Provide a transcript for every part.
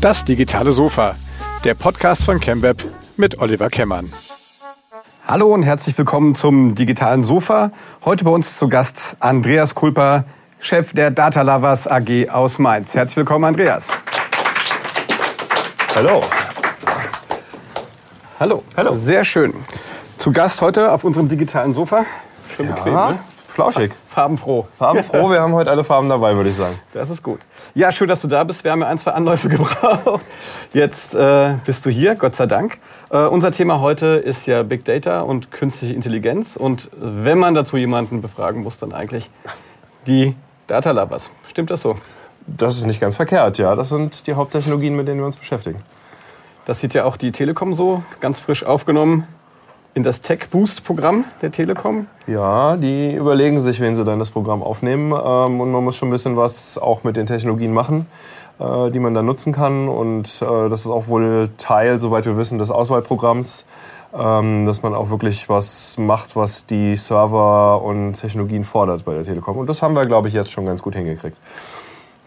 Das digitale Sofa, der Podcast von ChemWeb mit Oliver Kemmern. Hallo und herzlich willkommen zum digitalen Sofa. Heute bei uns zu Gast Andreas Kulper, Chef der Data Lovers AG aus Mainz. Herzlich willkommen, Andreas. Hallo. Hallo. Hallo. Sehr schön. Zu Gast heute auf unserem digitalen Sofa. Schön bequem, ja. ne? Flauschig. Farbenfroh. Farbenfroh, wir haben heute alle Farben dabei, würde ich sagen. Das ist gut. Ja, schön, dass du da bist. Wir haben ja ein, zwei Anläufe gebraucht. Jetzt äh, bist du hier, Gott sei Dank. Äh, unser Thema heute ist ja Big Data und künstliche Intelligenz. Und wenn man dazu jemanden befragen muss, dann eigentlich die Data Lovers. Stimmt das so? Das ist nicht ganz verkehrt, ja. Das sind die Haupttechnologien, mit denen wir uns beschäftigen. Das sieht ja auch die Telekom so, ganz frisch aufgenommen in das Tech Boost Programm der Telekom? Ja, die überlegen sich, wen sie dann das Programm aufnehmen. Ähm, und man muss schon ein bisschen was auch mit den Technologien machen, äh, die man dann nutzen kann. Und äh, das ist auch wohl Teil, soweit wir wissen, des Auswahlprogramms, ähm, dass man auch wirklich was macht, was die Server und Technologien fordert bei der Telekom. Und das haben wir, glaube ich, jetzt schon ganz gut hingekriegt.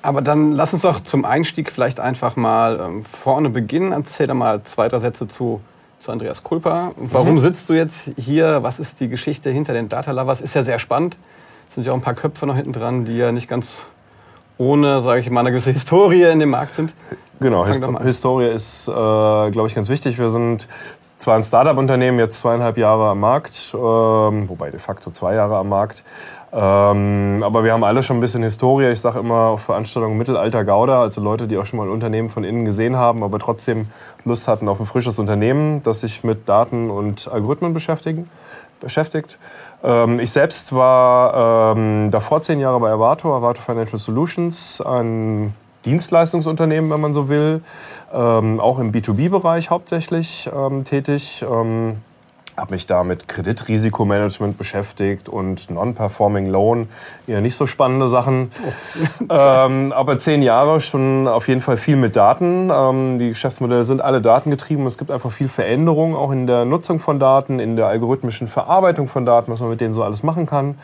Aber dann lass uns doch zum Einstieg vielleicht einfach mal ähm, vorne beginnen. Erzähl da mal zwei, drei Sätze zu zu Andreas Kulpa. Warum mhm. sitzt du jetzt hier? Was ist die Geschichte hinter den Data Lovers? Ist ja sehr spannend. Es sind ja auch ein paar Köpfe noch hinten dran, die ja nicht ganz ohne, sage ich mal, eine gewisse Historie in dem Markt sind. Genau, Hist Historie ist, äh, glaube ich, ganz wichtig. Wir sind zwar ein Startup-Unternehmen, jetzt zweieinhalb Jahre am Markt, ähm, wobei de facto zwei Jahre am Markt. Ähm, aber wir haben alle schon ein bisschen Historie. Ich sage immer auf Veranstaltungen Mittelalter Gauder, also Leute, die auch schon mal ein Unternehmen von innen gesehen haben, aber trotzdem Lust hatten auf ein frisches Unternehmen, das sich mit Daten und Algorithmen beschäftigen, beschäftigt. Ähm, ich selbst war ähm, davor zehn Jahre bei Avato, Avato Financial Solutions, ein Dienstleistungsunternehmen, wenn man so will, ähm, auch im B2B-Bereich hauptsächlich ähm, tätig. Habe mich da mit Kreditrisikomanagement beschäftigt und Non-Performing Loan, eher nicht so spannende Sachen. Oh. ähm, aber zehn Jahre schon auf jeden Fall viel mit Daten. Ähm, die Geschäftsmodelle sind alle datengetrieben. Es gibt einfach viel Veränderung auch in der Nutzung von Daten, in der algorithmischen Verarbeitung von Daten, was man mit denen so alles machen kann.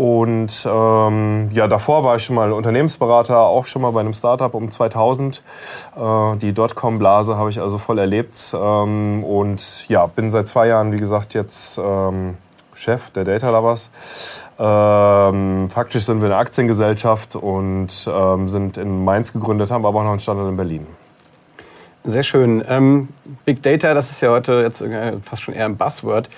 Und ähm, ja, davor war ich schon mal Unternehmensberater, auch schon mal bei einem Startup um 2000. Äh, die Dotcom-Blase habe ich also voll erlebt. Ähm, und ja, bin seit zwei Jahren, wie gesagt, jetzt ähm, Chef der Data Lovers. Ähm, faktisch sind wir eine Aktiengesellschaft und ähm, sind in Mainz gegründet, haben aber auch noch einen Standort in Berlin. Sehr schön. Ähm, Big Data, das ist ja heute jetzt fast schon eher ein Buzzword.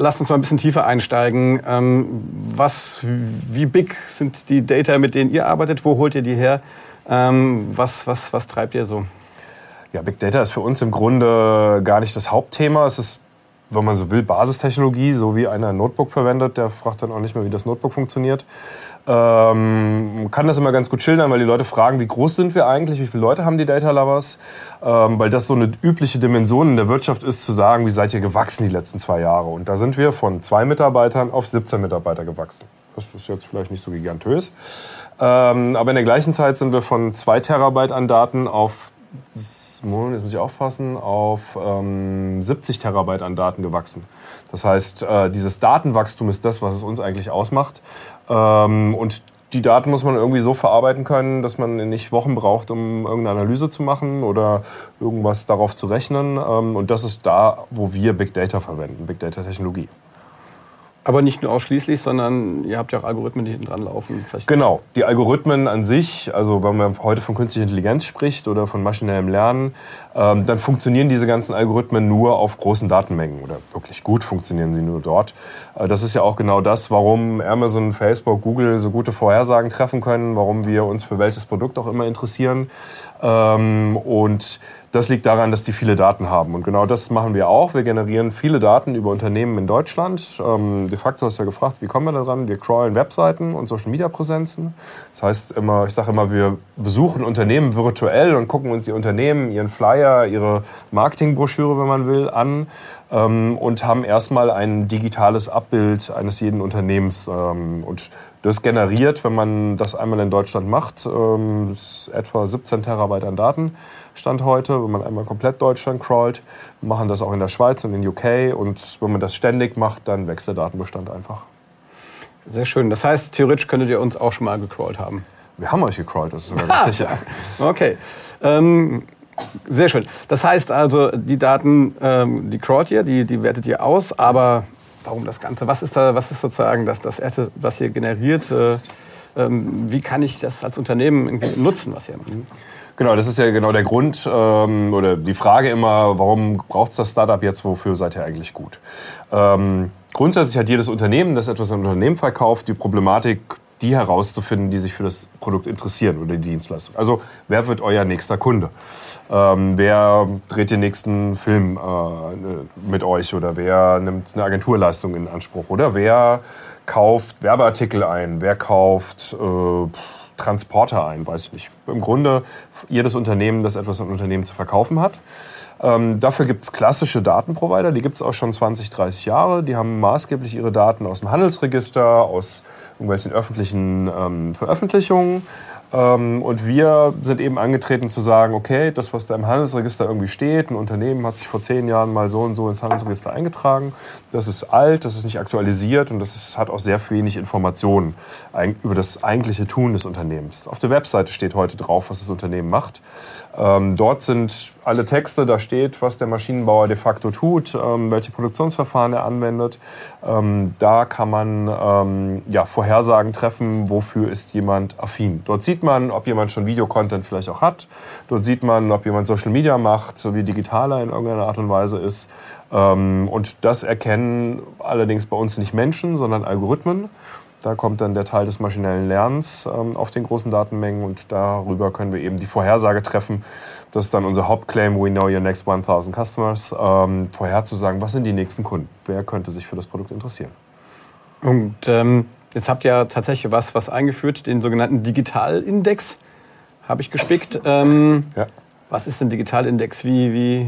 Lass uns mal ein bisschen tiefer einsteigen. Ähm, was, wie big sind die Data, mit denen ihr arbeitet? Wo holt ihr die her? Ähm, was, was, was treibt ihr so? Ja, Big Data ist für uns im Grunde gar nicht das Hauptthema. Es ist, wenn man so will, Basistechnologie. So wie einer ein Notebook verwendet, der fragt dann auch nicht mehr, wie das Notebook funktioniert. Ähm, kann das immer ganz gut schildern, weil die Leute fragen, wie groß sind wir eigentlich, wie viele Leute haben die Data Lovers? Ähm, weil das so eine übliche Dimension in der Wirtschaft ist, zu sagen, wie seid ihr gewachsen die letzten zwei Jahre? Und da sind wir von zwei Mitarbeitern auf 17 Mitarbeiter gewachsen. Das ist jetzt vielleicht nicht so gigantös. Ähm, aber in der gleichen Zeit sind wir von zwei Terabyte an Daten auf jetzt muss ich aufpassen, auf ähm, 70 Terabyte an Daten gewachsen. Das heißt, äh, dieses Datenwachstum ist das, was es uns eigentlich ausmacht. Ähm, und die Daten muss man irgendwie so verarbeiten können, dass man nicht Wochen braucht, um irgendeine Analyse zu machen oder irgendwas darauf zu rechnen. Ähm, und das ist da, wo wir Big Data verwenden, Big Data Technologie. Aber nicht nur ausschließlich, sondern ihr habt ja auch Algorithmen, die hinten dran laufen. Genau, die Algorithmen an sich, also wenn man heute von künstlicher Intelligenz spricht oder von maschinellem Lernen, ähm, dann funktionieren diese ganzen Algorithmen nur auf großen Datenmengen oder wirklich gut funktionieren sie nur dort. Äh, das ist ja auch genau das, warum Amazon, Facebook, Google so gute Vorhersagen treffen können, warum wir uns für welches Produkt auch immer interessieren. Ähm, und das liegt daran, dass die viele Daten haben. Und genau das machen wir auch. Wir generieren viele Daten über Unternehmen in Deutschland. Ähm, de facto hast du ja gefragt, wie kommen wir da dran? Wir crawlen Webseiten und Social-Media-Präsenzen. Das heißt immer, ich sage immer, wir besuchen Unternehmen virtuell und gucken uns die Unternehmen, ihren Flyer, ihre Marketingbroschüre, wenn man will, an ähm, und haben erstmal ein digitales Abbild eines jeden Unternehmens. Ähm, und das generiert, wenn man das einmal in Deutschland macht, ähm, etwa 17 Terabyte an Daten. Stand heute, wenn man einmal komplett Deutschland crawlt. Wir machen das auch in der Schweiz und in UK und wenn man das ständig macht, dann wächst der Datenbestand einfach. Sehr schön. Das heißt, theoretisch könntet ihr uns auch schon mal gecrawlt haben. Wir haben euch gecrawlt, das ist sogar ganz sicher. Okay. Ähm, sehr schön. Das heißt also, die Daten, ähm, die crawlt ihr, die, die wertet ihr aus, aber warum das Ganze? Was ist da, was ist sozusagen das, das Erste, was ihr generiert? Äh, ähm, wie kann ich das als Unternehmen nutzen, was ihr macht? Genau, das ist ja genau der Grund ähm, oder die Frage immer, warum braucht es das Startup jetzt, wofür seid ihr eigentlich gut? Ähm, grundsätzlich hat jedes Unternehmen, das etwas an Unternehmen verkauft, die Problematik, die herauszufinden, die sich für das Produkt interessieren oder die Dienstleistung. Also wer wird euer nächster Kunde? Ähm, wer dreht den nächsten Film äh, mit euch oder wer nimmt eine Agenturleistung in Anspruch oder wer kauft Werbeartikel ein, wer kauft äh, Transporter ein, weiß ich nicht. Im Grunde jedes Unternehmen, das etwas an Unternehmen zu verkaufen hat. Ähm, dafür gibt es klassische Datenprovider, die gibt es auch schon 20, 30 Jahre. Die haben maßgeblich ihre Daten aus dem Handelsregister, aus irgendwelchen öffentlichen ähm, Veröffentlichungen. Ähm, und wir sind eben angetreten zu sagen, okay, das, was da im Handelsregister irgendwie steht, ein Unternehmen hat sich vor zehn Jahren mal so und so ins Handelsregister eingetragen, das ist alt, das ist nicht aktualisiert und das ist, hat auch sehr wenig Informationen über das eigentliche Tun des Unternehmens. Auf der Webseite steht heute drauf, was das Unternehmen macht. Ähm, dort sind alle Texte, da steht, was der Maschinenbauer de facto tut, ähm, welche Produktionsverfahren er anwendet. Ähm, da kann man ähm, ja, Vorhersagen treffen, wofür ist jemand affin. Dort sieht man, ob jemand schon Videocontent vielleicht auch hat. Dort sieht man, ob jemand Social Media macht, so wie digitaler in irgendeiner Art und Weise ist. Ähm, und das erkennen allerdings bei uns nicht Menschen, sondern Algorithmen. Da kommt dann der Teil des maschinellen Lernens ähm, auf den großen Datenmengen und darüber können wir eben die Vorhersage treffen. Das ist dann unser Hauptclaim, We Know Your Next 1000 Customers, ähm, vorherzusagen, was sind die nächsten Kunden? Wer könnte sich für das Produkt interessieren? Und ähm, jetzt habt ihr ja tatsächlich was, was eingeführt, den sogenannten Digitalindex, habe ich gespickt. Ähm, ja. Was ist denn Digitalindex? Wie, wie,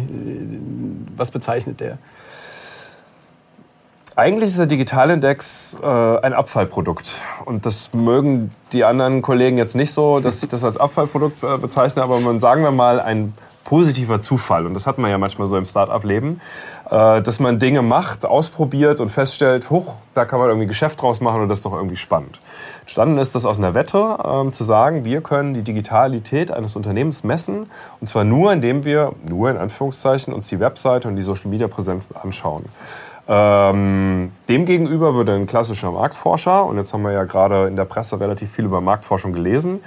was bezeichnet der? Eigentlich ist der Digitalindex äh, ein Abfallprodukt. Und das mögen die anderen Kollegen jetzt nicht so, dass ich das als Abfallprodukt äh, bezeichne, aber man sagen wir mal ein positiver Zufall. Und das hat man ja manchmal so im Start-up-Leben, äh, dass man Dinge macht, ausprobiert und feststellt, hoch, da kann man irgendwie Geschäft draus machen und das ist doch irgendwie spannend. Entstanden ist das aus einer Wette, äh, zu sagen, wir können die Digitalität eines Unternehmens messen. Und zwar nur, indem wir, nur in Anführungszeichen, uns die Webseite und die Social-Media-Präsenzen anschauen. Ähm, demgegenüber würde ein klassischer Marktforscher, und jetzt haben wir ja gerade in der Presse relativ viel über Marktforschung gelesen,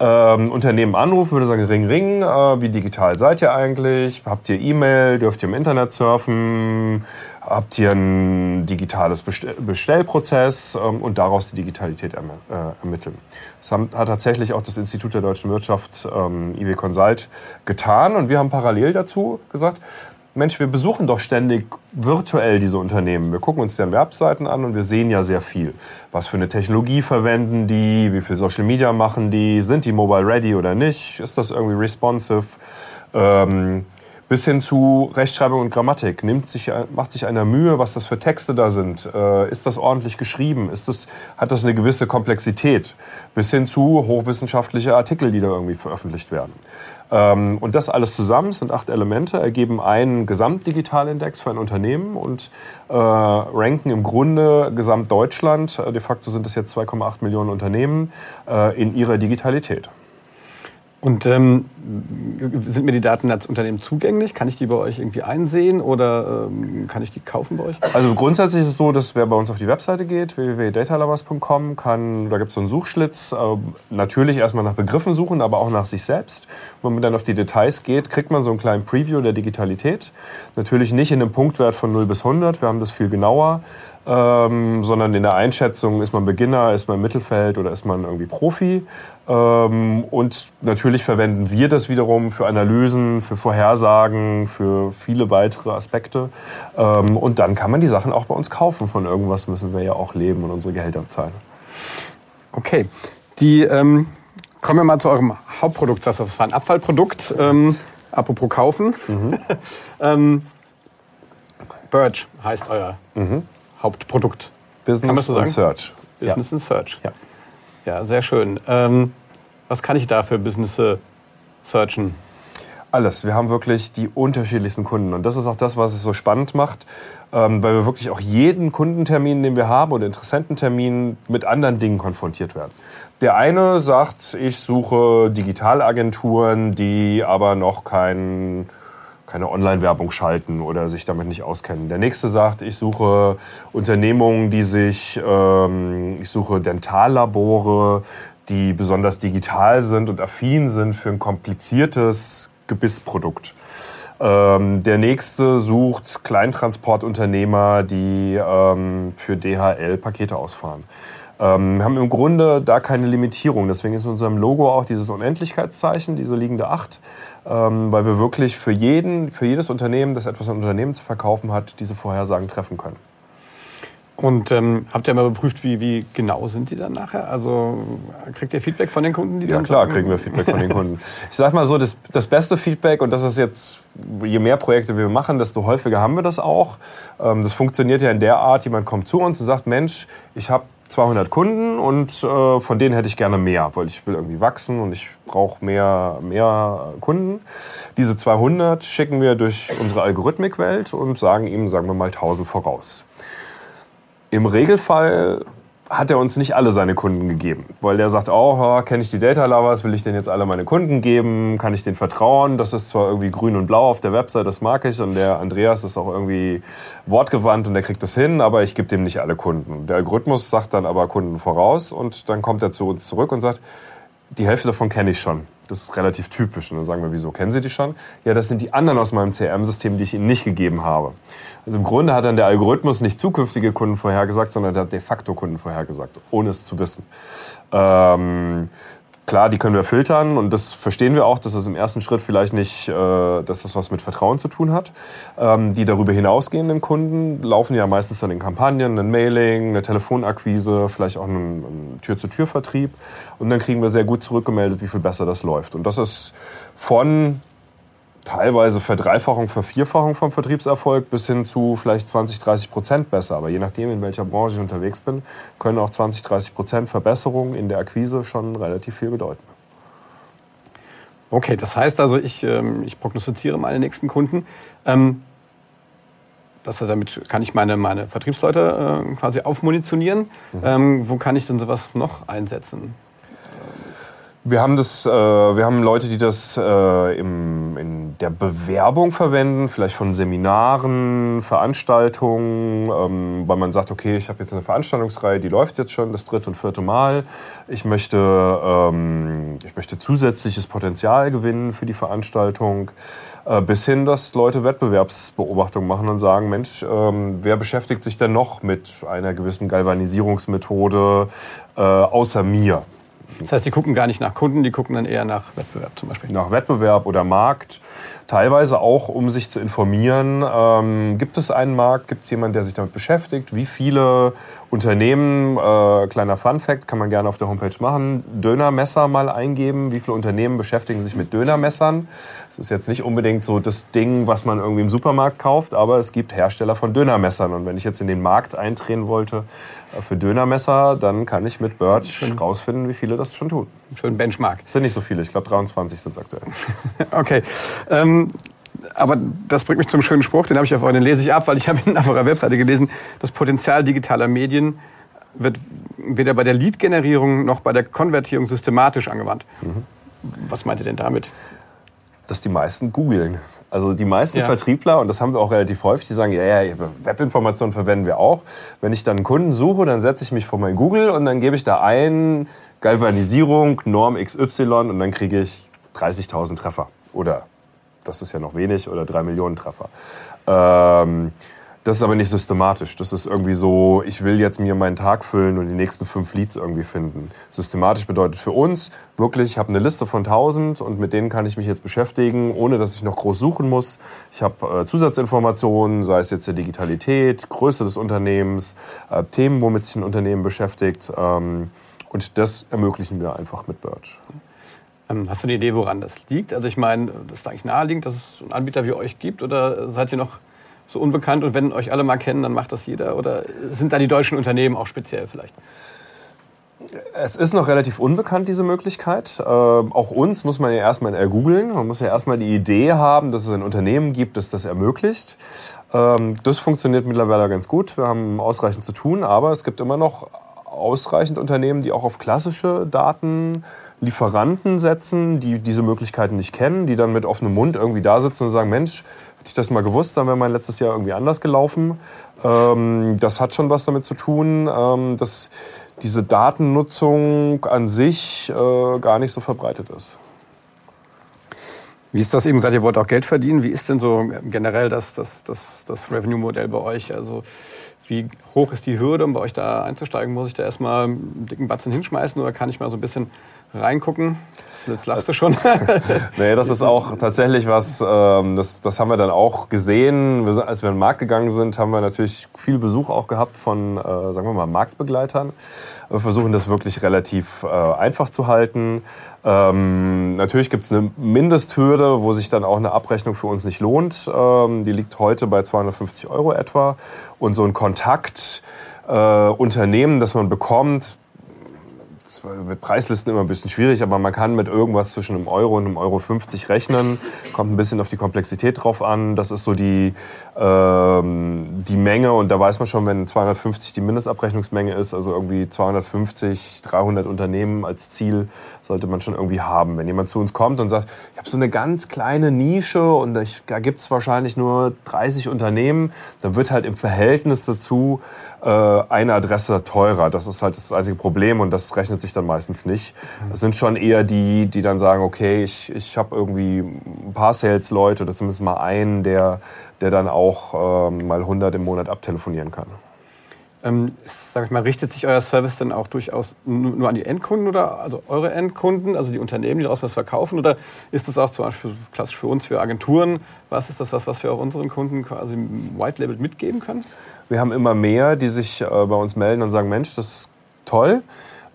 ähm, Unternehmen anrufen, würde sagen, ring, ring, äh, wie digital seid ihr eigentlich? Habt ihr E-Mail? Dürft ihr im Internet surfen? Habt ihr ein digitales Bestell Bestellprozess? Ähm, und daraus die Digitalität erm äh, ermitteln. Das haben, hat tatsächlich auch das Institut der deutschen Wirtschaft, ähm, IW Consult, getan. Und wir haben parallel dazu gesagt, Mensch, wir besuchen doch ständig virtuell diese Unternehmen. Wir gucken uns deren Webseiten an und wir sehen ja sehr viel. Was für eine Technologie verwenden die? Wie viel Social Media machen die? Sind die mobile ready oder nicht? Ist das irgendwie responsive? Ähm, bis hin zu Rechtschreibung und Grammatik. Nimmt sich, macht sich einer Mühe, was das für Texte da sind? Äh, ist das ordentlich geschrieben? Ist das, hat das eine gewisse Komplexität? Bis hin zu hochwissenschaftliche Artikel, die da irgendwie veröffentlicht werden. Ähm, und das alles zusammen sind acht Elemente, ergeben einen Gesamtdigitalindex für ein Unternehmen und äh, ranken im Grunde Gesamtdeutschland, äh, de facto sind es jetzt 2,8 Millionen Unternehmen, äh, in ihrer Digitalität. Und ähm, sind mir die Daten als Unternehmen zugänglich? Kann ich die bei euch irgendwie einsehen oder ähm, kann ich die kaufen bei euch? Also grundsätzlich ist es so, dass wer bei uns auf die Webseite geht, www.datalovers.com, kann, da gibt es so einen Suchschlitz, äh, natürlich erstmal nach Begriffen suchen, aber auch nach sich selbst. Wenn man dann auf die Details geht, kriegt man so einen kleinen Preview der Digitalität. Natürlich nicht in einem Punktwert von 0 bis 100, wir haben das viel genauer ähm, sondern in der Einschätzung ist man Beginner, ist man Mittelfeld oder ist man irgendwie Profi. Ähm, und natürlich verwenden wir das wiederum für Analysen, für Vorhersagen, für viele weitere Aspekte. Ähm, und dann kann man die Sachen auch bei uns kaufen. Von irgendwas müssen wir ja auch leben und unsere Gehälter zahlen. Okay. Die, ähm, kommen wir mal zu eurem Hauptprodukt. Das war ein Abfallprodukt. Ähm, apropos kaufen. Mhm. ähm, Birch heißt euer mhm. Hauptprodukt. Business so and Search. Business ja. and Search. Ja, ja sehr schön. Ähm, was kann ich da für Business searchen? Alles. Wir haben wirklich die unterschiedlichsten Kunden. Und das ist auch das, was es so spannend macht, ähm, weil wir wirklich auch jeden Kundentermin, den wir haben oder Interessententermin mit anderen Dingen konfrontiert werden. Der eine sagt, ich suche Digitalagenturen, die aber noch kein, keine Online-Werbung schalten oder sich damit nicht auskennen. Der nächste sagt, ich suche Unternehmungen, die sich, ähm, ich suche Dentallabore, die besonders digital sind und affin sind für ein kompliziertes Gebissprodukt. Ähm, der nächste sucht Kleintransportunternehmer, die ähm, für DHL Pakete ausfahren. Ähm, wir haben im Grunde da keine Limitierung. Deswegen ist in unserem Logo auch dieses Unendlichkeitszeichen, diese liegende Acht, ähm, weil wir wirklich für, jeden, für jedes Unternehmen, das etwas an Unternehmen zu verkaufen hat, diese Vorhersagen treffen können. Und ähm, habt ihr mal überprüft, wie, wie genau sind die dann nachher? Also kriegt ihr Feedback von den Kunden? Die ja, klar sagen? kriegen wir Feedback von den Kunden. Ich sag mal so, das, das beste Feedback, und das ist jetzt, je mehr Projekte wir machen, desto häufiger haben wir das auch. Ähm, das funktioniert ja in der Art, jemand kommt zu uns und sagt, Mensch, ich habe 200 Kunden und äh, von denen hätte ich gerne mehr, weil ich will irgendwie wachsen und ich brauche mehr, mehr Kunden. Diese 200 schicken wir durch unsere Algorithmikwelt und sagen ihm, sagen wir mal, 1000 voraus. Im Regelfall hat er uns nicht alle seine Kunden gegeben, weil der sagt oh, kenne ich die Data Lovers, will ich denen jetzt alle meine Kunden geben, kann ich denen vertrauen? Das ist zwar irgendwie grün und blau auf der Website, das mag ich. Und der Andreas ist auch irgendwie wortgewandt und der kriegt das hin, aber ich gebe dem nicht alle Kunden. Der Algorithmus sagt dann aber Kunden voraus. Und dann kommt er zu uns zurück und sagt, die Hälfte davon kenne ich schon. Das ist relativ typisch. Und dann sagen wir, wieso kennen Sie die schon? Ja, das sind die anderen aus meinem CRM-System, die ich Ihnen nicht gegeben habe. Also im Grunde hat dann der Algorithmus nicht zukünftige Kunden vorhergesagt, sondern der hat de facto Kunden vorhergesagt, ohne es zu wissen. Ähm, Klar, die können wir filtern und das verstehen wir auch, dass das im ersten Schritt vielleicht nicht, äh, dass das was mit Vertrauen zu tun hat. Ähm, die darüber hinausgehenden Kunden laufen ja meistens dann in Kampagnen, ein Mailing, eine Telefonakquise, vielleicht auch einen, einen Tür-zu-Tür-Vertrieb und dann kriegen wir sehr gut zurückgemeldet, wie viel besser das läuft. Und das ist von teilweise Verdreifachung, Vervierfachung vom Vertriebserfolg bis hin zu vielleicht 20, 30 Prozent besser. Aber je nachdem, in welcher Branche ich unterwegs bin, können auch 20, 30 Prozent Verbesserungen in der Akquise schon relativ viel bedeuten. Okay, das heißt also, ich, ähm, ich prognostiziere meine nächsten Kunden. Ähm, das heißt, damit kann ich meine, meine Vertriebsleute äh, quasi aufmunitionieren. Mhm. Ähm, wo kann ich denn sowas noch einsetzen? Wir haben, das, äh, wir haben Leute, die das äh, im, in der Bewerbung verwenden, vielleicht von Seminaren, Veranstaltungen, ähm, weil man sagt, okay, ich habe jetzt eine Veranstaltungsreihe, die läuft jetzt schon das dritte und vierte Mal. Ich möchte, ähm, ich möchte zusätzliches Potenzial gewinnen für die Veranstaltung. Äh, bis hin, dass Leute Wettbewerbsbeobachtungen machen und sagen, Mensch, ähm, wer beschäftigt sich denn noch mit einer gewissen Galvanisierungsmethode äh, außer mir? Das heißt, die gucken gar nicht nach Kunden, die gucken dann eher nach Wettbewerb zum Beispiel. Nach Wettbewerb oder Markt. Teilweise auch, um sich zu informieren. Ähm, gibt es einen Markt? Gibt es jemanden, der sich damit beschäftigt? Wie viele Unternehmen, äh, kleiner Fun-Fact, kann man gerne auf der Homepage machen, Dönermesser mal eingeben. Wie viele Unternehmen beschäftigen sich mit Dönermessern? Das ist jetzt nicht unbedingt so das Ding, was man irgendwie im Supermarkt kauft, aber es gibt Hersteller von Dönermessern. Und wenn ich jetzt in den Markt eintreten wollte äh, für Dönermesser, dann kann ich mit Birch rausfinden, wie viele das schon tun. Schön Benchmark. Das sind nicht so viele, ich glaube 23 sind es aktuell. okay. Ähm aber das bringt mich zum schönen Spruch, den habe ich auf den lese ich ab, weil ich habe ihn auf eurer Webseite gelesen. Das Potenzial digitaler Medien wird weder bei der Lead-Generierung noch bei der Konvertierung systematisch angewandt. Mhm. Was meint ihr denn damit? Dass die meisten googeln. Also die meisten ja. Vertriebler, und das haben wir auch relativ häufig, die sagen, ja, ja, Webinformationen verwenden wir auch. Wenn ich dann einen Kunden suche, dann setze ich mich vor mein Google und dann gebe ich da ein Galvanisierung, Norm XY und dann kriege ich 30.000 Treffer oder das ist ja noch wenig, oder drei Millionen Treffer. Ähm, das ist aber nicht systematisch. Das ist irgendwie so, ich will jetzt mir meinen Tag füllen und die nächsten fünf Leads irgendwie finden. Systematisch bedeutet für uns wirklich, ich habe eine Liste von 1000 und mit denen kann ich mich jetzt beschäftigen, ohne dass ich noch groß suchen muss. Ich habe äh, Zusatzinformationen, sei es jetzt der Digitalität, Größe des Unternehmens, äh, Themen, womit sich ein Unternehmen beschäftigt. Ähm, und das ermöglichen wir einfach mit Birch. Ähm, hast du eine Idee, woran das liegt? Also ich meine, das ist eigentlich naheliegend, dass es einen Anbieter wie euch gibt oder seid ihr noch so unbekannt und wenn euch alle mal kennen, dann macht das jeder? Oder sind da die deutschen Unternehmen auch speziell vielleicht? Es ist noch relativ unbekannt, diese Möglichkeit. Äh, auch uns muss man ja erstmal ergoogeln. Man muss ja erstmal die Idee haben, dass es ein Unternehmen gibt, das das ermöglicht. Ähm, das funktioniert mittlerweile ganz gut. Wir haben ausreichend zu tun, aber es gibt immer noch ausreichend Unternehmen, die auch auf klassische Datenlieferanten setzen, die diese Möglichkeiten nicht kennen, die dann mit offenem Mund irgendwie da sitzen und sagen, Mensch, hätte ich das mal gewusst, dann wäre mein letztes Jahr irgendwie anders gelaufen. Ähm, das hat schon was damit zu tun, ähm, dass diese Datennutzung an sich äh, gar nicht so verbreitet ist. Wie ist das eben gesagt, ihr wollt auch Geld verdienen? Wie ist denn so generell das, das, das, das Revenue-Modell bei euch? Also wie hoch ist die Hürde, um bei euch da einzusteigen? Muss ich da erstmal einen dicken Batzen hinschmeißen oder kann ich mal so ein bisschen reingucken? Jetzt lachst du schon. nee, das ist auch tatsächlich was, ähm, das, das haben wir dann auch gesehen. Wir, als wir in den Markt gegangen sind, haben wir natürlich viel Besuch auch gehabt von, äh, sagen wir mal, Marktbegleitern. Wir versuchen das wirklich relativ äh, einfach zu halten. Ähm, natürlich gibt es eine Mindesthürde, wo sich dann auch eine Abrechnung für uns nicht lohnt. Ähm, die liegt heute bei 250 Euro etwa. Und so ein Kontaktunternehmen, äh, das man bekommt, mit Preislisten immer ein bisschen schwierig, aber man kann mit irgendwas zwischen einem Euro und einem Euro 50 rechnen. Kommt ein bisschen auf die Komplexität drauf an. Das ist so die, ähm, die Menge und da weiß man schon, wenn 250 die Mindestabrechnungsmenge ist, also irgendwie 250, 300 Unternehmen als Ziel, sollte man schon irgendwie haben. Wenn jemand zu uns kommt und sagt, ich habe so eine ganz kleine Nische und da gibt es wahrscheinlich nur 30 Unternehmen, dann wird halt im Verhältnis dazu eine Adresse teurer. Das ist halt das einzige Problem und das rechnet sich dann meistens nicht. Es sind schon eher die, die dann sagen, okay, ich, ich habe irgendwie ein paar Sales-Leute oder zumindest mal einen, der, der dann auch ähm, mal 100 im Monat abtelefonieren kann. Ähm, sag ich mal, richtet sich euer Service dann auch durchaus nur an die Endkunden oder also eure Endkunden, also die Unternehmen, die daraus was verkaufen? Oder ist das auch zum Beispiel klassisch für uns, für Agenturen? Was ist das, was, was wir auch unseren Kunden quasi White Label mitgeben können? Wir haben immer mehr, die sich äh, bei uns melden und sagen, Mensch, das ist toll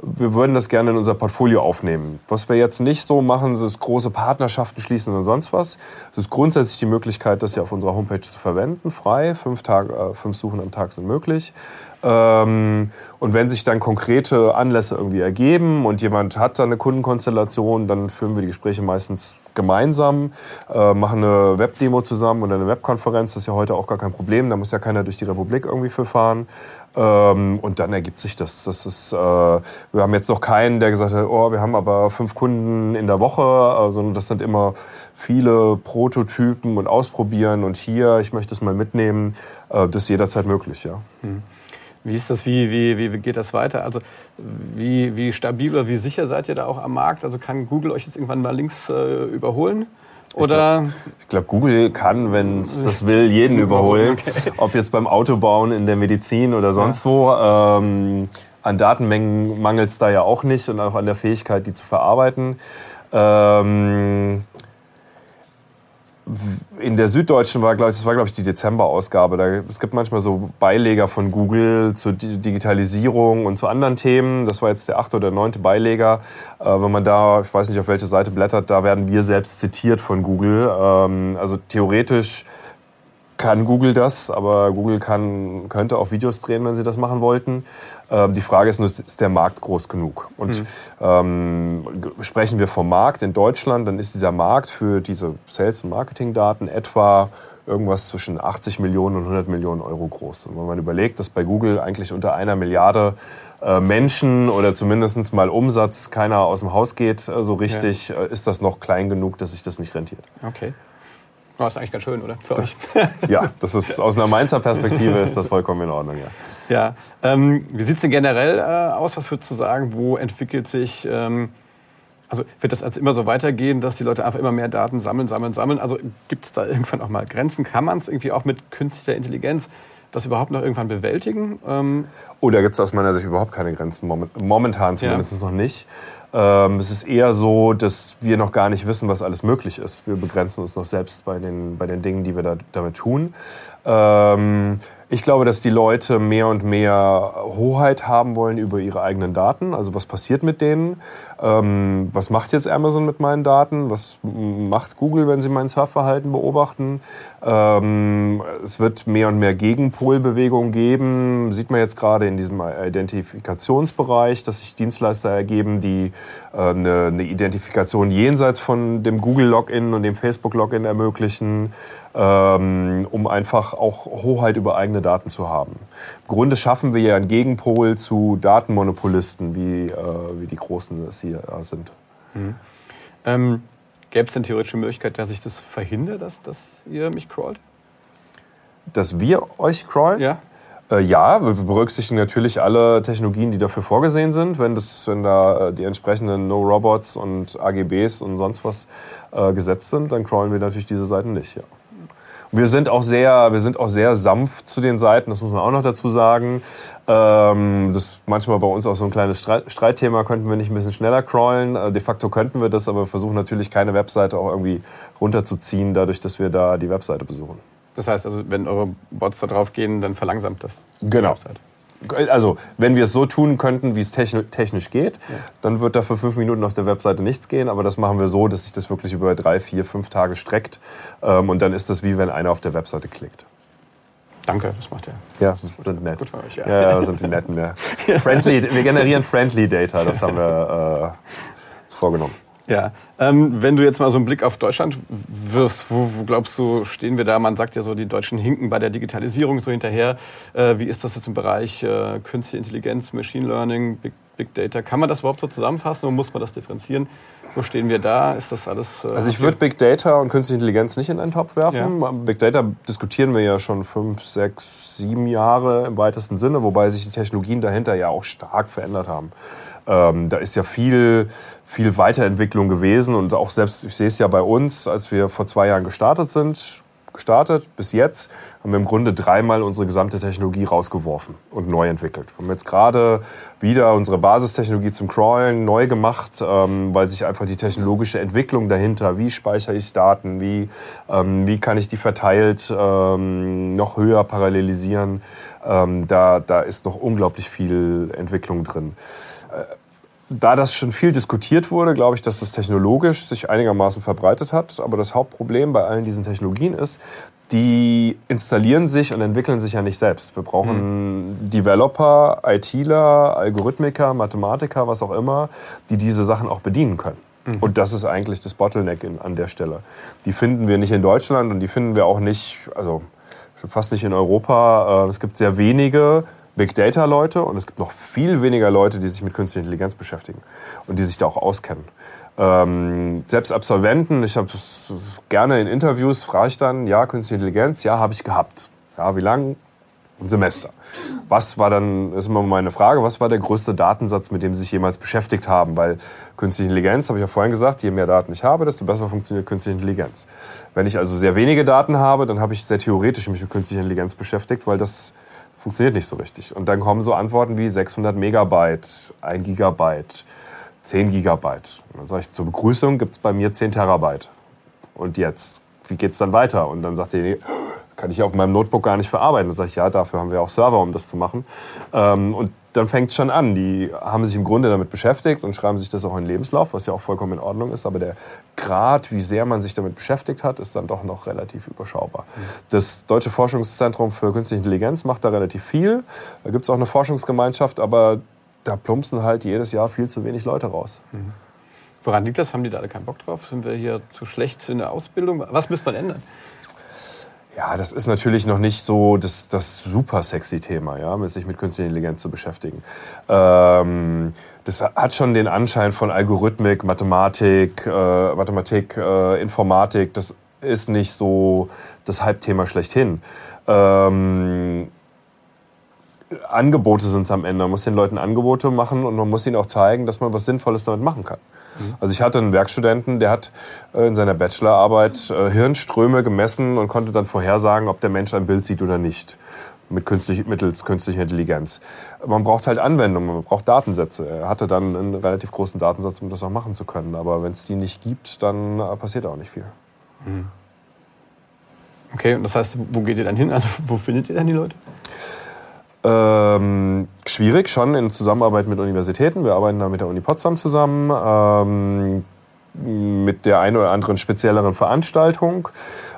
wir würden das gerne in unser Portfolio aufnehmen. Was wir jetzt nicht so machen, ist große Partnerschaften schließen und sonst was. Es ist grundsätzlich die Möglichkeit, das ja auf unserer Homepage zu verwenden, frei. Fünf, Tage, äh, fünf Suchen am Tag sind möglich. Ähm, und wenn sich dann konkrete Anlässe irgendwie ergeben und jemand hat dann eine Kundenkonstellation, dann führen wir die Gespräche meistens gemeinsam, äh, machen eine Webdemo zusammen oder eine Webkonferenz. Das ist ja heute auch gar kein Problem. Da muss ja keiner durch die Republik irgendwie für fahren. Ähm, und dann ergibt sich das. das ist, äh, wir haben jetzt noch keinen, der gesagt hat, oh, wir haben aber fünf Kunden in der Woche, also das sind immer viele Prototypen und Ausprobieren und hier, ich möchte es mal mitnehmen. Äh, das ist jederzeit möglich, ja. Mhm. Wie ist das, wie, wie, wie geht das weiter? Also wie, wie stabil oder wie sicher seid ihr da auch am Markt? Also kann Google euch jetzt irgendwann mal links äh, überholen? Oder? Ich glaube, glaub, Google kann, wenn es das will, jeden überholen. Okay. Ob jetzt beim Autobauen, in der Medizin oder sonst ja. wo. Ähm, an Datenmengen mangelt es da ja auch nicht und auch an der Fähigkeit, die zu verarbeiten. Ähm, in der Süddeutschen war, glaube ich, das war, glaube ich, die Dezember-Ausgabe. Da, es gibt manchmal so Beileger von Google zur Digitalisierung und zu anderen Themen. Das war jetzt der achte oder neunte Beileger. Äh, wenn man da, ich weiß nicht, auf welche Seite blättert, da werden wir selbst zitiert von Google. Ähm, also theoretisch kann Google das, aber Google kann, könnte auch Videos drehen, wenn sie das machen wollten. Ähm, die Frage ist nur, ist der Markt groß genug? Und mhm. ähm, sprechen wir vom Markt in Deutschland, dann ist dieser Markt für diese Sales- und Marketing-Daten etwa irgendwas zwischen 80 Millionen und 100 Millionen Euro groß. Und wenn man überlegt, dass bei Google eigentlich unter einer Milliarde äh, Menschen oder zumindest mal Umsatz keiner aus dem Haus geht, äh, so richtig, ja. äh, ist das noch klein genug, dass sich das nicht rentiert. Okay. Oh, ist eigentlich ganz schön, oder? Für euch. ja, das ist aus einer Mainzer Perspektive ist das vollkommen in Ordnung, ja. Ja. Ähm, wie sieht es denn generell äh, aus? Was würdest du sagen? Wo entwickelt sich, ähm, also wird das als immer so weitergehen, dass die Leute einfach immer mehr Daten sammeln, sammeln, sammeln? Also gibt es da irgendwann auch mal Grenzen? Kann man es irgendwie auch mit künstlicher Intelligenz das überhaupt noch irgendwann bewältigen? Ähm oh, da gibt es aus meiner Sicht überhaupt keine Grenzen, momentan zumindest ja. noch nicht. Ähm, es ist eher so, dass wir noch gar nicht wissen, was alles möglich ist. Wir begrenzen uns noch selbst bei den, bei den Dingen, die wir da, damit tun. Ähm, Ich glaube, dass die Leute mehr und mehr Hoheit haben wollen über ihre eigenen Daten. Also was passiert mit denen? Ähm, was macht jetzt Amazon mit meinen Daten? Was macht Google, wenn sie mein Surfverhalten beobachten? Ähm, es wird mehr und mehr Gegenpolbewegungen geben. Sieht man jetzt gerade in diesem Identifikationsbereich, dass sich Dienstleister ergeben, die äh, eine, eine Identifikation jenseits von dem Google-Login und dem Facebook-Login ermöglichen ähm, um einfach auch Hoheit über eigene Daten zu haben. Im Grunde schaffen wir ja einen Gegenpol zu Datenmonopolisten, wie, äh, wie die Großen es hier sind. Mhm. Ähm, Gäbe es denn theoretische Möglichkeit, dass ich das verhindere, dass, dass ihr mich crawlt? Dass wir euch crawlen? Ja. Äh, ja, wir berücksichtigen natürlich alle Technologien, die dafür vorgesehen sind. Wenn, das, wenn da äh, die entsprechenden No-Robots und AGBs und sonst was äh, gesetzt sind, dann crawlen wir natürlich diese Seiten nicht. Ja. Wir sind auch sehr, wir sind auch sehr sanft zu den Seiten, das muss man auch noch dazu sagen. Ähm, das ist manchmal bei uns auch so ein kleines Streitthema, könnten wir nicht ein bisschen schneller crawlen. Äh, de facto könnten wir das, aber wir versuchen natürlich keine Webseite auch irgendwie runterzuziehen, dadurch, dass wir da die Webseite besuchen. Das heißt also, wenn eure Bots da drauf gehen, dann verlangsamt das genau. Webseite also wenn wir es so tun könnten, wie es technisch geht, ja. dann wird da für fünf Minuten auf der Webseite nichts gehen. Aber das machen wir so, dass sich das wirklich über drei, vier, fünf Tage streckt. Ähm, und dann ist das wie wenn einer auf der Webseite klickt. Danke, das macht er. Ja, das sind nett. Gut für euch, ja. Ja, ja sind die netten. Ja. Friendly, wir generieren Friendly Data, das haben wir äh, vorgenommen. Ja, ähm, wenn du jetzt mal so einen Blick auf Deutschland wirfst, wo, wo, glaubst du, stehen wir da? Man sagt ja so, die Deutschen hinken bei der Digitalisierung so hinterher. Äh, wie ist das jetzt im Bereich äh, Künstliche Intelligenz, Machine Learning, Big, Big, Data? Kann man das überhaupt so zusammenfassen oder muss man das differenzieren? Wo stehen wir da? Ist das alles? Äh, also ich würde Big Data und Künstliche Intelligenz nicht in einen Topf werfen. Ja. Big Data diskutieren wir ja schon fünf, sechs, sieben Jahre im weitesten Sinne, wobei sich die Technologien dahinter ja auch stark verändert haben. Ähm, da ist ja viel, viel Weiterentwicklung gewesen und auch selbst, ich sehe es ja bei uns, als wir vor zwei Jahren gestartet sind, gestartet bis jetzt, haben wir im Grunde dreimal unsere gesamte Technologie rausgeworfen und neu entwickelt. Wir haben jetzt gerade wieder unsere Basistechnologie zum Crawlen neu gemacht, ähm, weil sich einfach die technologische Entwicklung dahinter, wie speichere ich Daten, wie, ähm, wie kann ich die verteilt ähm, noch höher parallelisieren, ähm, da, da ist noch unglaublich viel Entwicklung drin da das schon viel diskutiert wurde, glaube ich, dass das technologisch sich einigermaßen verbreitet hat. Aber das Hauptproblem bei allen diesen Technologien ist, die installieren sich und entwickeln sich ja nicht selbst. Wir brauchen mhm. Developer, ITler, Algorithmiker, Mathematiker, was auch immer, die diese Sachen auch bedienen können. Mhm. Und das ist eigentlich das Bottleneck in, an der Stelle. Die finden wir nicht in Deutschland und die finden wir auch nicht, also fast nicht in Europa. Äh, es gibt sehr wenige Big Data Leute und es gibt noch viel weniger Leute, die sich mit künstlicher Intelligenz beschäftigen und die sich da auch auskennen. Ähm, selbst Absolventen, ich habe gerne in Interviews, frage ich dann, ja, künstliche Intelligenz, ja, habe ich gehabt. Ja, wie lange? Ein Semester. Was war dann, ist immer meine Frage, was war der größte Datensatz, mit dem Sie sich jemals beschäftigt haben? Weil künstliche Intelligenz, habe ich ja vorhin gesagt, je mehr Daten ich habe, desto besser funktioniert künstliche Intelligenz. Wenn ich also sehr wenige Daten habe, dann habe ich sehr theoretisch mich mit künstlicher Intelligenz beschäftigt, weil das funktioniert nicht so richtig. Und dann kommen so Antworten wie 600 Megabyte, 1 Gigabyte, 10 Gigabyte. Und dann sage ich, zur Begrüßung gibt es bei mir 10 Terabyte. Und jetzt, wie geht es dann weiter? Und dann sagt derjenige, kann ich auf meinem Notebook gar nicht verarbeiten. Dann sage ich, ja, dafür haben wir auch Server, um das zu machen. Ähm, und dann fängt es schon an. Die haben sich im Grunde damit beschäftigt und schreiben sich das auch in den Lebenslauf, was ja auch vollkommen in Ordnung ist. Aber der Grad, wie sehr man sich damit beschäftigt hat, ist dann doch noch relativ überschaubar. Das Deutsche Forschungszentrum für Künstliche Intelligenz macht da relativ viel. Da gibt es auch eine Forschungsgemeinschaft, aber da plumpsen halt jedes Jahr viel zu wenig Leute raus. Mhm. Woran liegt das? Haben die da alle keinen Bock drauf? Sind wir hier zu schlecht in der Ausbildung? Was müsste man ändern? Ja, das ist natürlich noch nicht so das, das super sexy Thema, ja, sich mit künstlicher Intelligenz zu beschäftigen. Ähm, das hat schon den Anschein von Algorithmik, Mathematik, äh, Mathematik, äh, Informatik. Das ist nicht so das Halbthema schlechthin. Ähm, Angebote sind es am Ende. Man muss den Leuten Angebote machen und man muss ihnen auch zeigen, dass man was Sinnvolles damit machen kann. Also ich hatte einen Werkstudenten, der hat äh, in seiner Bachelorarbeit äh, Hirnströme gemessen und konnte dann vorhersagen, ob der Mensch ein Bild sieht oder nicht. Mit künstlich, mittels künstlicher Intelligenz. Man braucht halt Anwendungen, man braucht Datensätze. Er hatte dann einen relativ großen Datensatz, um das auch machen zu können. Aber wenn es die nicht gibt, dann äh, passiert auch nicht viel. Mhm. Okay, und das heißt, wo geht ihr dann hin? Also wo findet ihr dann die Leute? Ähm, schwierig, schon in Zusammenarbeit mit Universitäten. Wir arbeiten da mit der Uni Potsdam zusammen. Ähm, mit der einen oder anderen spezielleren Veranstaltung.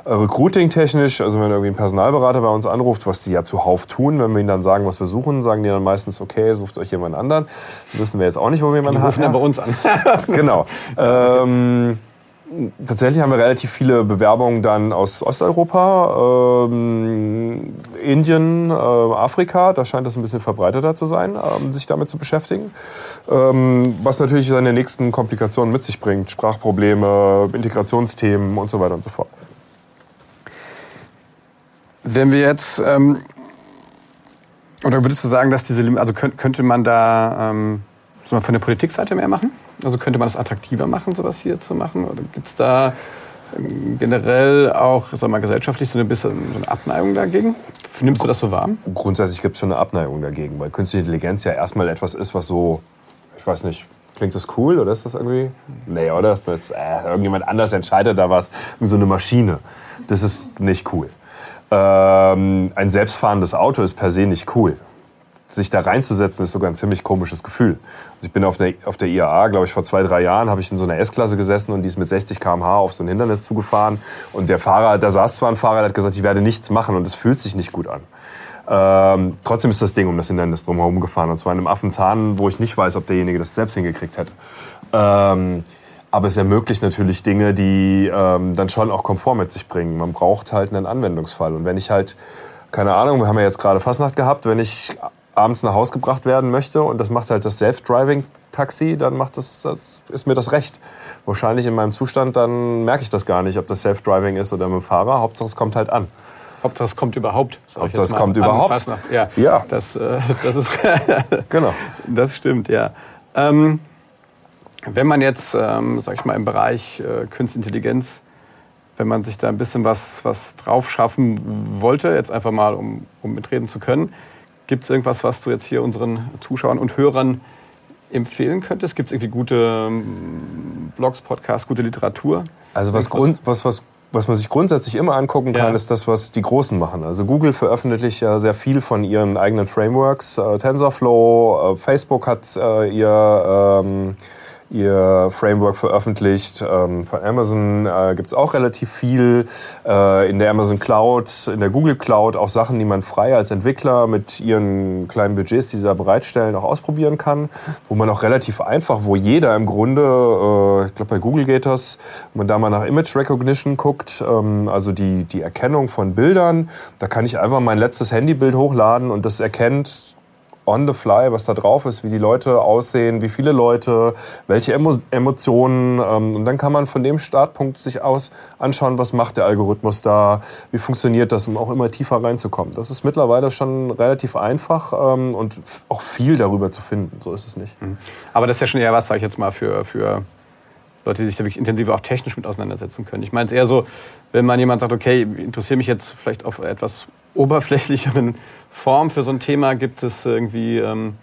Äh, Recruiting-technisch, also wenn irgendwie ein Personalberater bei uns anruft, was die ja zuhauf tun, wenn wir ihnen dann sagen, was wir suchen, sagen die dann meistens, okay, sucht euch jemand anderen. Wissen wir jetzt auch nicht, wo wir jemanden haben. Die rufen dann bei uns an. genau. Ähm, Tatsächlich haben wir relativ viele Bewerbungen dann aus Osteuropa, ähm, Indien, äh, Afrika. Da scheint das ein bisschen verbreiteter zu sein, ähm, sich damit zu beschäftigen. Ähm, was natürlich seine nächsten Komplikationen mit sich bringt. Sprachprobleme, Integrationsthemen und so weiter und so fort. Wenn wir jetzt, ähm, oder würdest du sagen, dass diese, also könnte man da ähm, von der Politikseite mehr machen? Also könnte man es attraktiver machen, sowas hier zu machen? Oder gibt es da ähm, generell auch sag mal, gesellschaftlich so eine bisschen so eine Abneigung dagegen? Nimmst du das so wahr? Grundsätzlich gibt es schon eine Abneigung dagegen, weil künstliche Intelligenz ja erstmal etwas ist, was so, ich weiß nicht, klingt das cool oder ist das irgendwie? Nee, oder? Ist das, äh, irgendjemand anders entscheidet da was, so eine Maschine. Das ist nicht cool. Ähm, ein selbstfahrendes Auto ist per se nicht cool sich da reinzusetzen, ist sogar ein ziemlich komisches Gefühl. Also ich bin auf der, auf der IAA, glaube ich, vor zwei, drei Jahren, habe ich in so einer S-Klasse gesessen und die ist mit 60 km/h auf so ein Hindernis zugefahren. Und der Fahrer, da saß zwar ein Fahrer, der hat gesagt, ich werde nichts machen und es fühlt sich nicht gut an. Ähm, trotzdem ist das Ding um das Hindernis drumherum gefahren. Und zwar in einem Affenzahn, wo ich nicht weiß, ob derjenige das selbst hingekriegt hätte. Ähm, aber es ermöglicht natürlich Dinge, die ähm, dann schon auch Komfort mit sich bringen. Man braucht halt einen Anwendungsfall. Und wenn ich halt, keine Ahnung, wir haben ja jetzt gerade Fastnacht gehabt, wenn ich abends nach Hause gebracht werden möchte und das macht halt das Self-Driving-Taxi, dann macht das, das, ist mir das recht. Wahrscheinlich in meinem Zustand, dann merke ich das gar nicht, ob das Self-Driving ist oder mit dem Fahrer. Hauptsache es kommt halt an. Hauptsache es kommt überhaupt. Hauptsache es kommt überhaupt. Ja, ja. Das, äh, das ist genau. Das stimmt, ja. Ähm, wenn man jetzt, ähm, sag ich mal, im Bereich äh, Künstliche Intelligenz, wenn man sich da ein bisschen was, was drauf schaffen wollte, jetzt einfach mal, um, um mitreden zu können, Gibt es irgendwas, was du jetzt hier unseren Zuschauern und Hörern empfehlen könntest? Gibt es irgendwie gute ähm, Blogs, Podcasts, gute Literatur? Also was, Grund, was, was, was man sich grundsätzlich immer angucken kann, ja. ist das, was die Großen machen. Also Google veröffentlicht ja sehr viel von ihren eigenen Frameworks. Äh, TensorFlow, äh, Facebook hat äh, ihr... Ähm, ihr Framework veröffentlicht. Ähm, von Amazon äh, gibt es auch relativ viel. Äh, in der Amazon Cloud, in der Google Cloud auch Sachen, die man frei als Entwickler mit ihren kleinen Budgets, die sie da bereitstellen, auch ausprobieren kann. Wo man auch relativ einfach, wo jeder im Grunde, äh, ich glaube bei Google geht das, wenn man da mal nach Image Recognition guckt, ähm, also die, die Erkennung von Bildern, da kann ich einfach mein letztes Handybild hochladen und das erkennt on the fly, was da drauf ist, wie die Leute aussehen, wie viele Leute, welche Emo Emotionen. Ähm, und dann kann man von dem Startpunkt sich aus anschauen, was macht der Algorithmus da, wie funktioniert das, um auch immer tiefer reinzukommen. Das ist mittlerweile schon relativ einfach ähm, und auch viel darüber zu finden. So ist es nicht. Mhm. Aber das ist ja schon eher was, sage ich jetzt mal, für, für Leute, die sich da wirklich intensiver auch technisch mit auseinandersetzen können. Ich meine es eher so, wenn man jemand sagt, okay, interessiere mich jetzt vielleicht auf etwas oberflächlicheren Form für so ein Thema? Gibt es irgendwie ähm,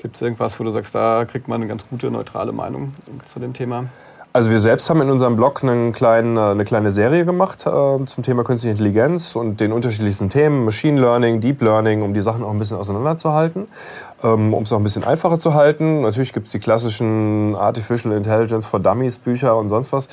gibt es irgendwas, wo du sagst, da kriegt man eine ganz gute neutrale Meinung zu dem Thema? Also wir selbst haben in unserem Blog einen kleinen, äh, eine kleine Serie gemacht äh, zum Thema künstliche Intelligenz und den unterschiedlichsten Themen, Machine Learning, Deep Learning, um die Sachen auch ein bisschen auseinanderzuhalten, ähm, um es auch ein bisschen einfacher zu halten. Natürlich gibt es die klassischen Artificial Intelligence for Dummies Bücher und sonst was.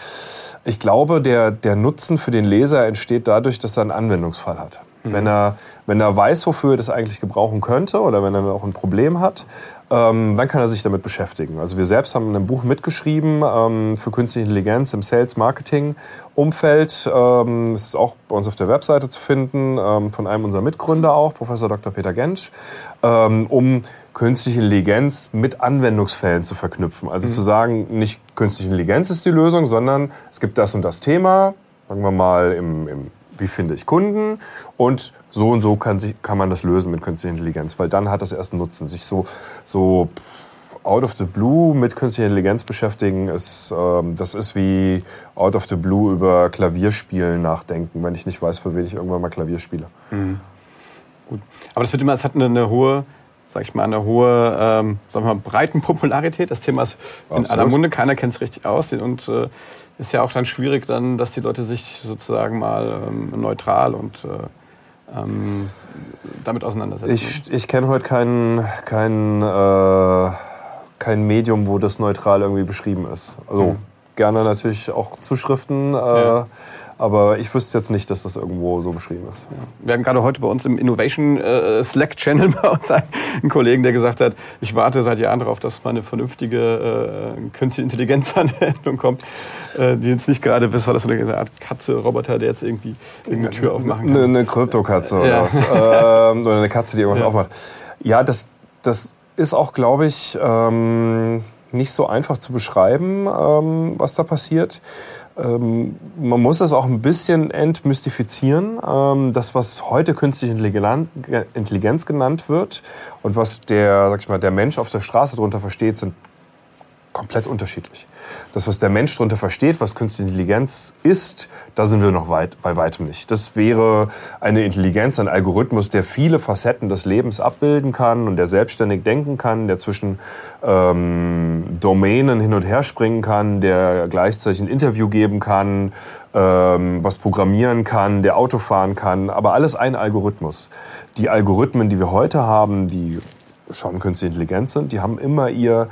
Ich glaube, der, der Nutzen für den Leser entsteht dadurch, dass er einen Anwendungsfall hat. Mhm. Wenn, er, wenn er weiß, wofür er das eigentlich gebrauchen könnte oder wenn er auch ein Problem hat, ähm, dann kann er sich damit beschäftigen. Also wir selbst haben ein Buch mitgeschrieben ähm, für künstliche Intelligenz im Sales-Marketing-Umfeld. Ähm, das ist auch bei uns auf der Webseite zu finden, ähm, von einem unserer Mitgründer auch, Professor Dr. Peter Gensch, ähm, um künstliche Intelligenz mit Anwendungsfällen zu verknüpfen. Also mhm. zu sagen, nicht künstliche Intelligenz ist die Lösung, sondern es gibt das und das Thema, sagen wir mal im, im wie finde ich Kunden und so und so kann, sich, kann man das lösen mit künstlicher Intelligenz, weil dann hat das erst einen Nutzen. Sich so, so out of the blue mit künstlicher Intelligenz beschäftigen, ist, ähm, das ist wie out of the blue über Klavierspielen nachdenken, wenn ich nicht weiß, für wen ich irgendwann mal Klavier spiele. Mhm. Gut. Aber das wird immer, es hat eine, eine hohe sag ich mal, eine hohe, ähm, sagen wir mal, breiten Popularität. Das Thema ist in aller Munde, keiner kennt es richtig aus. Und äh, ist ja auch dann schwierig, dann, dass die Leute sich sozusagen mal ähm, neutral und, äh, ähm, damit auseinandersetzen? Ich, ich kenne heute kein, kein, äh, kein Medium, wo das neutral irgendwie beschrieben ist. Also mhm. gerne natürlich auch Zuschriften. Äh, ja. Aber ich wüsste jetzt nicht, dass das irgendwo so beschrieben ist. Ja. Wir haben gerade heute bei uns im Innovation äh, Slack Channel bei uns einen Kollegen, der gesagt hat, ich warte seit Jahren darauf, dass mal eine vernünftige äh, künstliche Intelligenzanwendung kommt, äh, die jetzt nicht gerade bis das so eine Art Katze, Roboter, der jetzt irgendwie eine Tür aufmachen kann. Eine, eine Kryptokatze oder ja. was. ähm, oder eine Katze, die irgendwas ja. aufmacht. Ja, das, das ist auch, glaube ich, ähm, nicht so einfach zu beschreiben, ähm, was da passiert. Ähm, man muss es auch ein bisschen entmystifizieren. Ähm, das, was heute künstliche Intelligenz genannt wird und was der, sag ich mal, der Mensch auf der Straße darunter versteht, sind komplett unterschiedlich. Das, was der Mensch darunter versteht, was künstliche Intelligenz ist, da sind wir noch weit, bei weitem nicht. Das wäre eine Intelligenz, ein Algorithmus, der viele Facetten des Lebens abbilden kann und der selbstständig denken kann, der zwischen ähm, Domänen hin und her springen kann, der gleichzeitig ein Interview geben kann, ähm, was programmieren kann, der Auto fahren kann, aber alles ein Algorithmus. Die Algorithmen, die wir heute haben, die schon künstliche Intelligenz sind, die haben immer ihr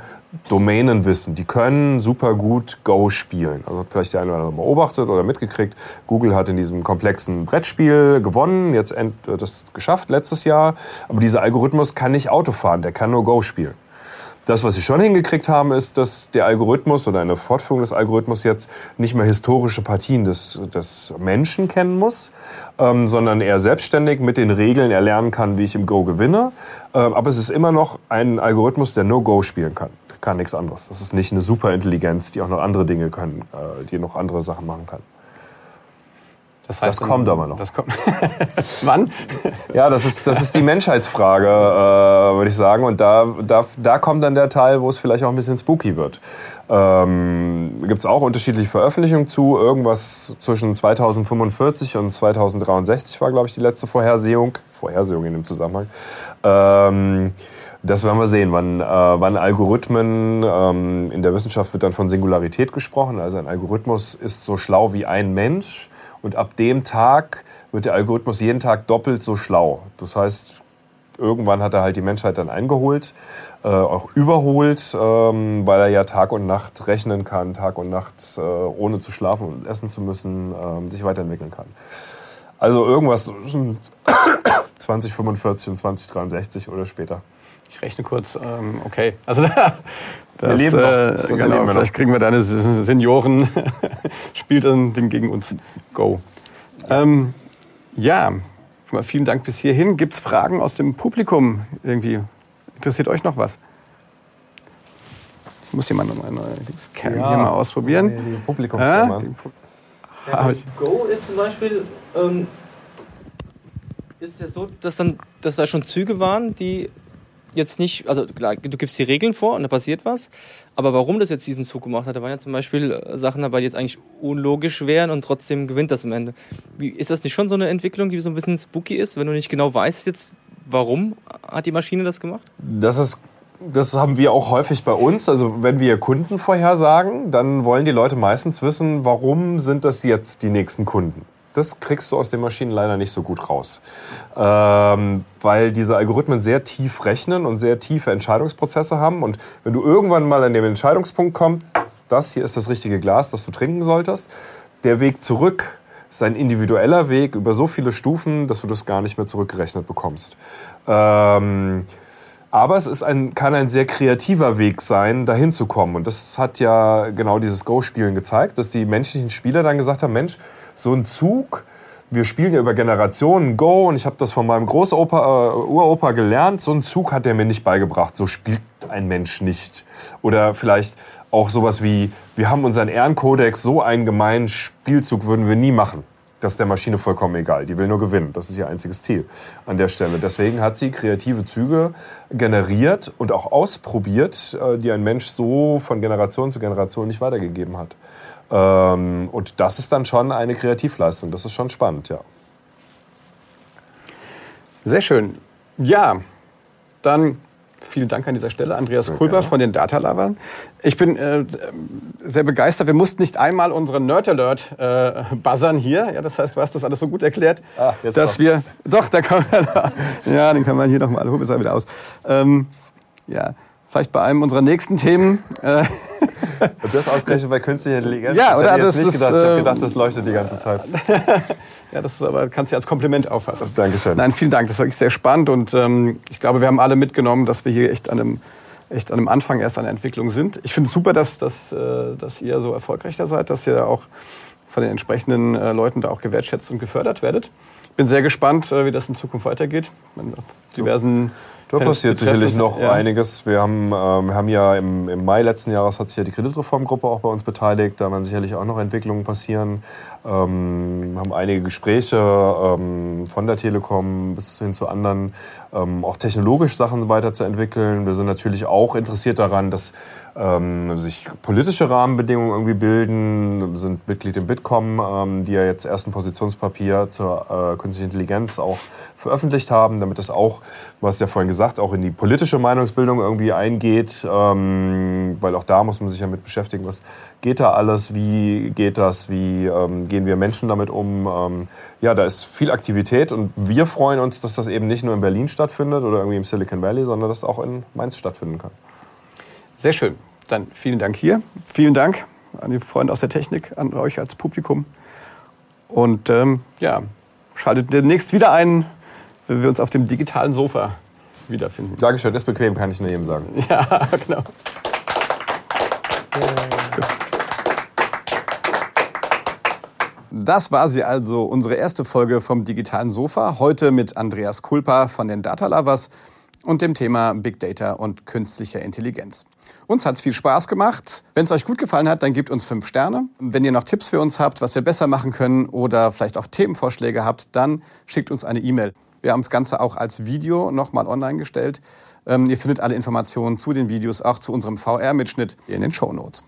Domänenwissen. Die können super gut Go spielen. Also vielleicht der eine oder andere beobachtet oder mitgekriegt. Google hat in diesem komplexen Brettspiel gewonnen, jetzt das geschafft letztes Jahr. Aber dieser Algorithmus kann nicht Auto fahren, der kann nur Go spielen. Das, was sie schon hingekriegt haben, ist, dass der Algorithmus oder eine Fortführung des Algorithmus jetzt nicht mehr historische Partien des, des Menschen kennen muss, ähm, sondern er selbstständig mit den Regeln erlernen kann, wie ich im Go gewinne. Ähm, aber es ist immer noch ein Algorithmus, der nur Go spielen kann. Kann nichts anderes. Das ist nicht eine Superintelligenz, die auch noch andere Dinge können, äh, die noch andere Sachen machen kann. Das, heißt, das kommt aber noch. Das kommt. Wann? Ja, das ist, das ist die Menschheitsfrage, äh, würde ich sagen. Und da, da, da kommt dann der Teil, wo es vielleicht auch ein bisschen spooky wird. Ähm, Gibt es auch unterschiedliche Veröffentlichungen zu. Irgendwas zwischen 2045 und 2063 war, glaube ich, die letzte Vorhersehung. Vorhersehung in dem Zusammenhang. Ähm, das werden wir sehen, wann, äh, wann Algorithmen, ähm, in der Wissenschaft wird dann von Singularität gesprochen, also ein Algorithmus ist so schlau wie ein Mensch und ab dem Tag wird der Algorithmus jeden Tag doppelt so schlau. Das heißt, irgendwann hat er halt die Menschheit dann eingeholt, äh, auch überholt, ähm, weil er ja Tag und Nacht rechnen kann, Tag und Nacht äh, ohne zu schlafen und essen zu müssen, äh, sich weiterentwickeln kann. Also irgendwas zwischen 2045 und 2063 oder später. Ich rechne kurz, ähm, okay. Also das, wir leben äh, das genau, vielleicht kriegen wir deine Senioren, spielt dann den gegen uns. Go. Ähm, ja, schon mal vielen Dank bis hierhin. Gibt es Fragen aus dem Publikum irgendwie? Interessiert euch noch was? Das muss jemand noch mal Cam ja, hier mal ausprobieren. Die Publikumskammer. Ja, ja, Go jetzt zum Beispiel ähm, ist es ja so, dass, dann, dass da schon Züge waren, die jetzt nicht, also klar, du gibst die Regeln vor und da passiert was, aber warum das jetzt diesen Zug gemacht hat, da waren ja zum Beispiel äh, Sachen dabei, die jetzt eigentlich unlogisch wären und trotzdem gewinnt das am Ende. Wie, ist das nicht schon so eine Entwicklung, die so ein bisschen spooky ist, wenn du nicht genau weißt jetzt, warum hat die Maschine das gemacht? Das ist das haben wir auch häufig bei uns. Also wenn wir Kunden vorhersagen, dann wollen die Leute meistens wissen, warum sind das jetzt die nächsten Kunden das kriegst du aus den Maschinen leider nicht so gut raus. Ähm, weil diese Algorithmen sehr tief rechnen und sehr tiefe Entscheidungsprozesse haben. Und wenn du irgendwann mal an den Entscheidungspunkt kommst, das hier ist das richtige Glas, das du trinken solltest, der Weg zurück ist ein individueller Weg über so viele Stufen, dass du das gar nicht mehr zurückgerechnet bekommst. Ähm, aber es ist ein, kann ein sehr kreativer Weg sein, dahin zu kommen. Und das hat ja genau dieses Go-Spielen gezeigt, dass die menschlichen Spieler dann gesagt haben, Mensch, so ein Zug, wir spielen ja über Generationen Go und ich habe das von meinem Großopa, äh, Uropa gelernt. So ein Zug hat er mir nicht beigebracht. So spielt ein Mensch nicht. Oder vielleicht auch sowas wie, wir haben unseren Ehrenkodex, so einen gemeinen Spielzug würden wir nie machen. Das ist der Maschine vollkommen egal. Die will nur gewinnen. Das ist ihr einziges Ziel an der Stelle. Deswegen hat sie kreative Züge generiert und auch ausprobiert, äh, die ein Mensch so von Generation zu Generation nicht weitergegeben hat. Ähm, und das ist dann schon eine Kreativleistung. Das ist schon spannend, ja. Sehr schön. Ja, dann Vielen Dank an dieser Stelle, Andreas Kulper von den Data Lovers. Ich bin äh, sehr begeistert. Wir mussten nicht einmal unseren Nerd Alert äh, buzzern hier. Ja, das heißt, du hast das alles so gut erklärt, ah, dass wir. Doch, da kann man. ja, den kann man hier nochmal. Hol es wieder aus. Ähm, ja, vielleicht bei einem unserer nächsten Themen. Äh, das ausgerechnet bei künstlicher Intelligenz. Ja, das oder? Das, nicht gedacht. ich habe gedacht, das leuchtet die ganze Zeit. Ja, das ist aber kannst du als Kompliment auffassen. Dankeschön. Nein, vielen Dank. Das ist wirklich sehr spannend und ähm, ich glaube, wir haben alle mitgenommen, dass wir hier echt an einem, echt an einem Anfang erst an der Entwicklung sind. Ich finde es super, dass, dass, äh, dass ihr so erfolgreich da seid, dass ihr auch von den entsprechenden äh, Leuten da auch gewertschätzt und gefördert werdet. Ich bin sehr gespannt, äh, wie das in Zukunft weitergeht. Mit diversen da passiert sicherlich noch ja. einiges. Wir haben, äh, wir haben ja im, im, Mai letzten Jahres hat sich ja die Kreditreformgruppe auch bei uns beteiligt. Da werden sicherlich auch noch Entwicklungen passieren. Ähm, haben einige Gespräche ähm, von der Telekom bis hin zu anderen, ähm, auch technologisch Sachen weiterzuentwickeln. Wir sind natürlich auch interessiert daran, dass ähm, sich politische Rahmenbedingungen irgendwie bilden. Sind Mitglied im Bitkom, ähm, die ja jetzt erst ein Positionspapier zur äh, künstlichen Intelligenz auch veröffentlicht haben, damit das auch, du hast ja vorhin gesagt, auch in die politische Meinungsbildung irgendwie eingeht, ähm, weil auch da muss man sich ja mit beschäftigen, was geht da alles, wie geht das, wie ähm, gehen wir Menschen damit um. Ähm, ja, da ist viel Aktivität und wir freuen uns, dass das eben nicht nur in Berlin stattfindet oder irgendwie im Silicon Valley, sondern dass das auch in Mainz stattfinden kann. Sehr schön. Dann vielen Dank hier. Vielen Dank an die Freunde aus der Technik, an euch als Publikum. Und ähm, ja, schaltet demnächst wieder ein, wenn wir uns auf dem digitalen Sofa wiederfinden. Dankeschön, ist bequem, kann ich nur jedem sagen. Ja, genau. Das war sie also, unsere erste Folge vom digitalen Sofa. Heute mit Andreas Kulpa von den Data Lovers und dem Thema Big Data und künstlicher Intelligenz. Uns hat es viel Spaß gemacht. Wenn es euch gut gefallen hat, dann gebt uns fünf Sterne. Wenn ihr noch Tipps für uns habt, was wir besser machen können oder vielleicht auch Themenvorschläge habt, dann schickt uns eine E-Mail. Wir haben das Ganze auch als Video nochmal online gestellt. Ähm, ihr findet alle Informationen zu den Videos, auch zu unserem VR-Mitschnitt in den Show Notes.